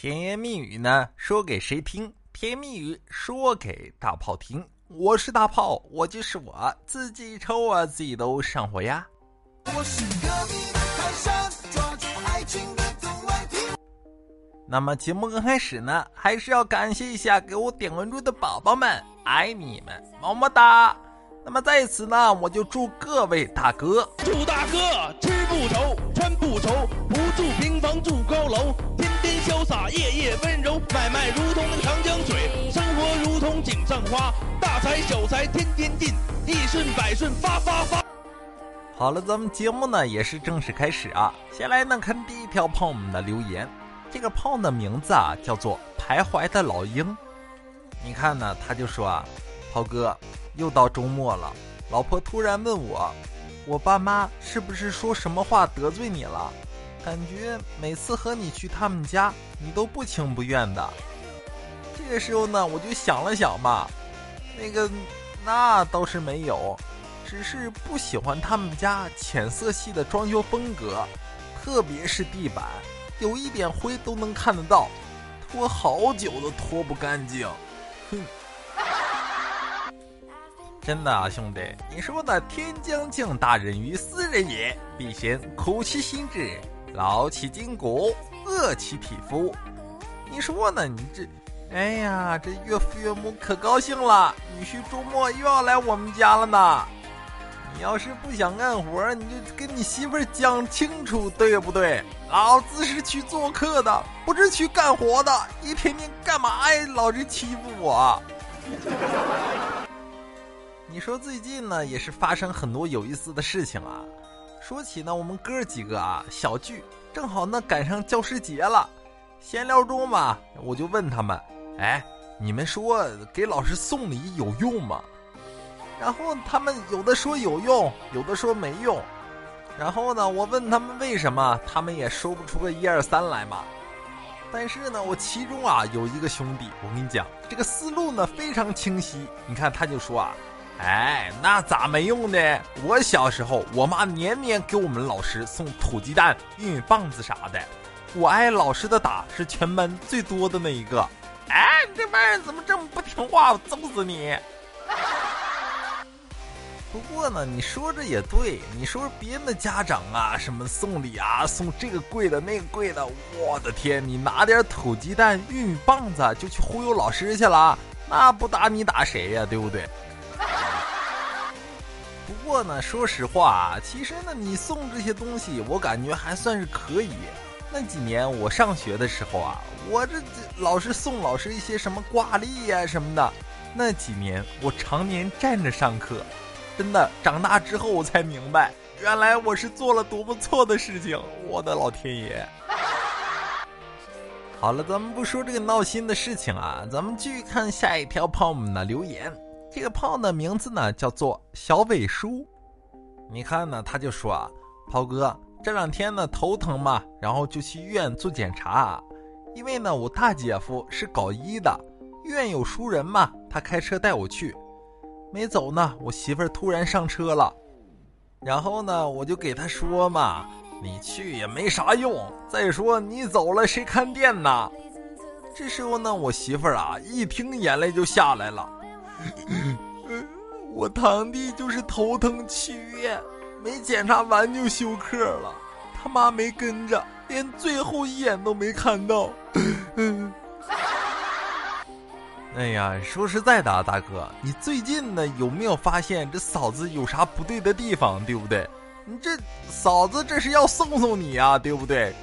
甜言蜜语呢，说给谁听？甜言蜜语说给大炮听。我是大炮，我就是我自己抽啊，自己都上火呀。我是隔壁的泰山，抓住爱情的那么节目刚开始呢，还是要感谢一下给我点关注的宝宝们，爱你们，么么哒。那么在此呢，我就祝各位大哥，祝大哥吃不愁，穿不愁，不住平房住高楼，潇洒，夜夜温柔，买卖如同那个长江水，生活如同井上花，大财小财天天进，一顺百顺发发发。好了，咱们节目呢也是正式开始啊。先来呢看第一条朋友们的留言。这个胖的名字啊，叫做徘徊的老鹰。你看呢，他就说啊，涛哥，又到周末了，老婆突然问我，我爸妈是不是说什么话得罪你了？感觉每次和你去他们家，你都不情不愿的。这个时候呢，我就想了想吧，那个，那倒是没有，只是不喜欢他们家浅色系的装修风格，特别是地板。有一点灰都能看得到，拖好久都拖不干净，哼！真的啊，兄弟，你说的“天将降大任于斯人也，必先苦其心志，劳其筋骨，饿其体肤。”你说呢？你这，哎呀，这岳父岳母可高兴了，女婿周末又要来我们家了呢。你要是不想干活，你就跟你媳妇儿讲清楚，对不对？老子是去做客的，不是去干活的。一天天干嘛呀？老是欺负我。你说最近呢，也是发生很多有意思的事情啊。说起呢，我们哥几个啊，小聚，正好呢赶上教师节了。闲聊中嘛，我就问他们：“哎，你们说给老师送礼有用吗？”然后他们有的说有用，有的说没用。然后呢，我问他们为什么，他们也说不出个一二三来嘛。但是呢，我其中啊有一个兄弟，我跟你讲，这个思路呢非常清晰。你看他就说啊，哎，那咋没用呢？我小时候，我妈年年给我们老师送土鸡蛋、玉米棒子啥的，我挨老师的打是全班最多的那一个。哎，你这班人怎么这么不听话？我揍死你！不过呢，你说这也对。你说别人的家长啊，什么送礼啊，送这个贵的那个贵的，我的天！你拿点土鸡蛋、玉米棒子就去忽悠老师去了，那不打你打谁呀？对不对？不过呢，说实话啊，其实呢，你送这些东西，我感觉还算是可以。那几年我上学的时候啊，我这老是送老师一些什么挂历呀什么的，那几年我常年站着上课。真的，长大之后我才明白，原来我是做了多么错的事情。我的老天爷！好了，咱们不说这个闹心的事情啊，咱们继续看下一条朋友们的留言。这个炮的名字呢叫做小伟叔。你看呢，他就说啊，炮哥这两天呢头疼嘛，然后就去医院做检查。因为呢我大姐夫是搞医的，医院有熟人嘛，他开车带我去。没走呢，我媳妇儿突然上车了，然后呢，我就给他说嘛：“你去也没啥用，再说你走了谁看店呢？”这时候呢，我媳妇儿啊一听眼泪就下来了。我堂弟就是头疼去医院，没检查完就休克了，他妈没跟着，连最后一眼都没看到。哎呀，说实在的，大哥，你最近呢有没有发现这嫂子有啥不对的地方，对不对？你这嫂子这是要送送你啊，对不对？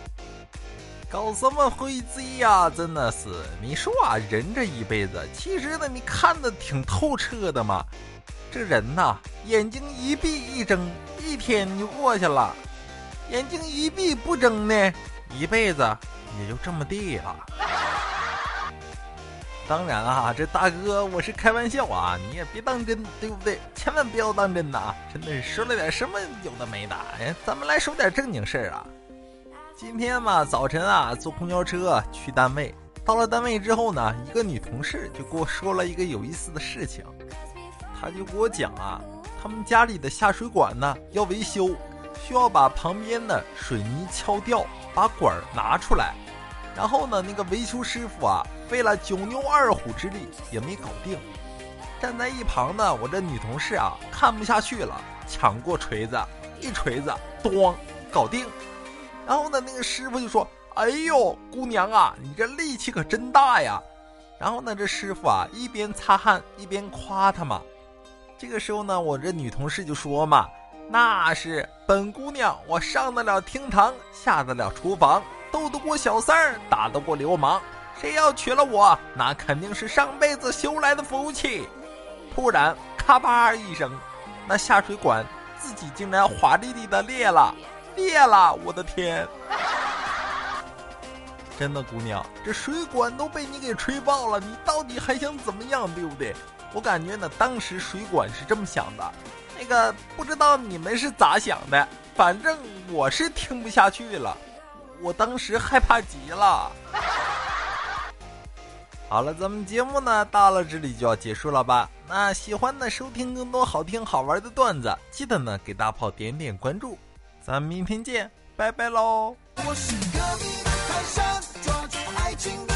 搞什么飞机呀？真的是，你说啊，人这一辈子，其实呢，你看的挺透彻的嘛。这人呐，眼睛一闭一睁，一天就过去了；眼睛一闭不睁呢，一辈子也就这么地了。当然啊，这大哥我是开玩笑啊，你也别当真，对不对？千万不要当真呐！真的是说了点什么有的没的。哎，咱们来说点正经事儿啊。今天嘛，早晨啊，坐公交车去单位，到了单位之后呢，一个女同事就给我说了一个有意思的事情。她就给我讲啊，他们家里的下水管呢要维修，需要把旁边的水泥敲掉，把管儿拿出来。然后呢，那个维修师傅啊，费了九牛二虎之力也没搞定。站在一旁呢，我这女同事啊，看不下去了，抢过锤子，一锤子，咣，搞定。然后呢，那个师傅就说：“哎呦，姑娘啊，你这力气可真大呀！”然后呢，这师傅啊，一边擦汗一边夸他嘛。这个时候呢，我这女同事就说嘛：“那是本姑娘，我上得了厅堂，下得了厨房。”斗得过小三儿，打得过流氓，谁要娶了我，那肯定是上辈子修来的福气。突然，咔吧一声，那下水管自己竟然华丽丽的裂了，裂了！我的天！真的，姑娘，这水管都被你给吹爆了，你到底还想怎么样，对不对？我感觉呢，当时水管是这么想的，那个不知道你们是咋想的，反正我是听不下去了。我当时害怕极了。好了，咱们节目呢到了这里就要结束了吧？那喜欢呢收听更多好听好玩的段子，记得呢给大炮点点关注。咱们明天见拜拜喽我是抓住爱情的